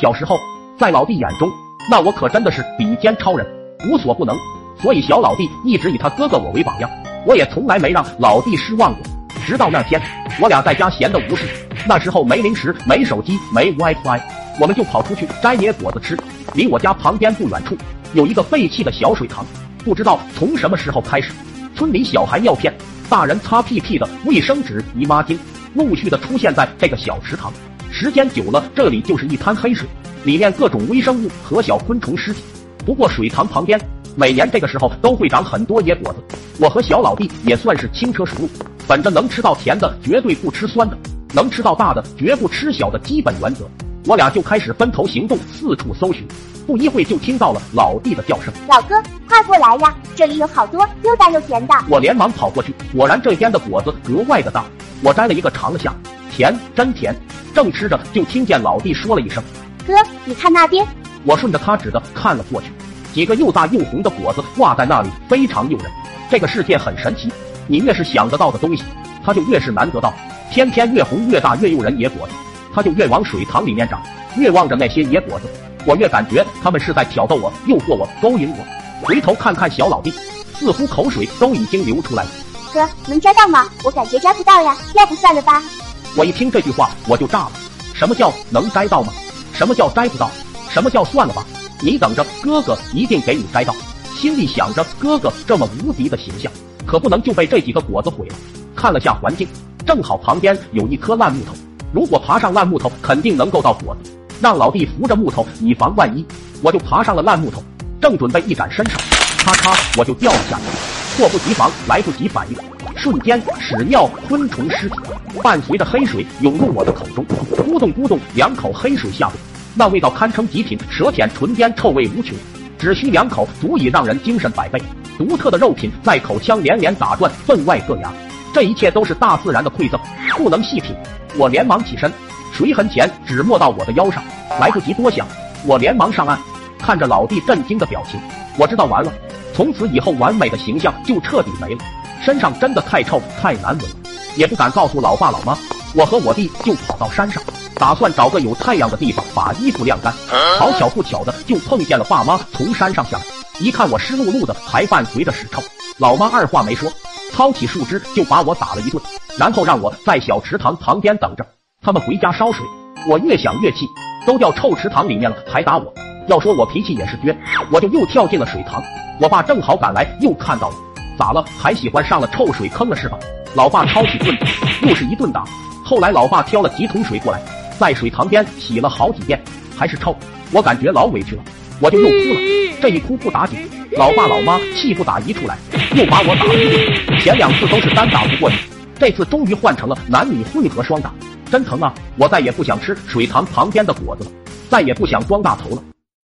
小时候，在老弟眼中，那我可真的是比肩超人，无所不能。所以小老弟一直以他哥哥我为榜样，我也从来没让老弟失望过。直到那天，我俩在家闲得无事，那时候没零食、没手机、没 WiFi，我们就跑出去摘野果子吃。离我家旁边不远处有一个废弃的小水塘，不知道从什么时候开始，村里小孩尿片、大人擦屁屁的卫生纸、姨妈巾，陆续的出现在这个小池塘。时间久了，这里就是一滩黑水，里面各种微生物和小昆虫尸体。不过水塘旁边。每年这个时候都会长很多野果子，我和小老弟也算是轻车熟路，本着能吃到甜的绝对不吃酸的，能吃到大的绝不吃小的基本原则，我俩就开始分头行动，四处搜寻。不一会就听到了老弟的叫声：“老哥，快过来呀，这里有好多又大又甜的。”我连忙跑过去，果然这边的果子格外的大，我摘了一个尝了下，甜，真甜。正吃着，就听见老弟说了一声：“哥，你看那边。”我顺着他指的看了过去。几个又大又红的果子挂在那里，非常诱人。这个世界很神奇，你越是想得到的东西，它就越是难得到。偏偏越红越大越诱人野果子，它就越往水塘里面长。越望着那些野果子，我越感觉他们是在挑逗我、诱惑我、勾引我。回头看看小老弟，似乎口水都已经流出来了。哥，能摘到吗？我感觉摘不到呀，要不算了吧。我一听这句话，我就炸了。什么叫能摘到吗？什么叫摘不到？什么叫算了吧？你等着，哥哥一定给你摘到。心里想着，哥哥这么无敌的形象，可不能就被这几个果子毁了。看了下环境，正好旁边有一棵烂木头，如果爬上烂木头，肯定能够到果子。让老弟扶着木头，以防万一。我就爬上了烂木头，正准备一展身手，咔嚓，我就掉了下去。措不及防，来不及反应，瞬间屎尿昆虫尸体伴随着黑水涌入我的口中，咕咚咕咚，两口黑水下肚。那味道堪称极品，舌舔唇边，臭味无穷，只需两口足以让人精神百倍。独特的肉品在口腔连连打转，分外硌牙。这一切都是大自然的馈赠，不能细品。我连忙起身，水很浅，只没到我的腰上。来不及多想，我连忙上岸，看着老弟震惊的表情，我知道完了，从此以后完美的形象就彻底没了。身上真的太臭太难闻了，也不敢告诉老爸老妈。我和我弟就跑到山上。打算找个有太阳的地方把衣服晾干，好巧不巧的就碰见了爸妈从山上下来，一看我湿漉漉的，还伴随着屎臭，老妈二话没说，抄起树枝就把我打了一顿，然后让我在小池塘旁边等着，他们回家烧水。我越想越气，都掉臭池塘里面了还打我，要说我脾气也是倔，我就又跳进了水塘。我爸正好赶来，又看到了，咋了？还喜欢上了臭水坑了是吧？老爸抄起棍子又是一顿打，后来老爸挑了几桶水过来。在水塘边洗了好几遍，还是臭，我感觉老委屈了，我就又哭了。这一哭不打紧，老爸老妈气不打一处来，又把我打了一顿。前两次都是单打不过你，这次终于换成了男女混合双打，真疼啊！我再也不想吃水塘旁边的果子了，再也不想装大头了。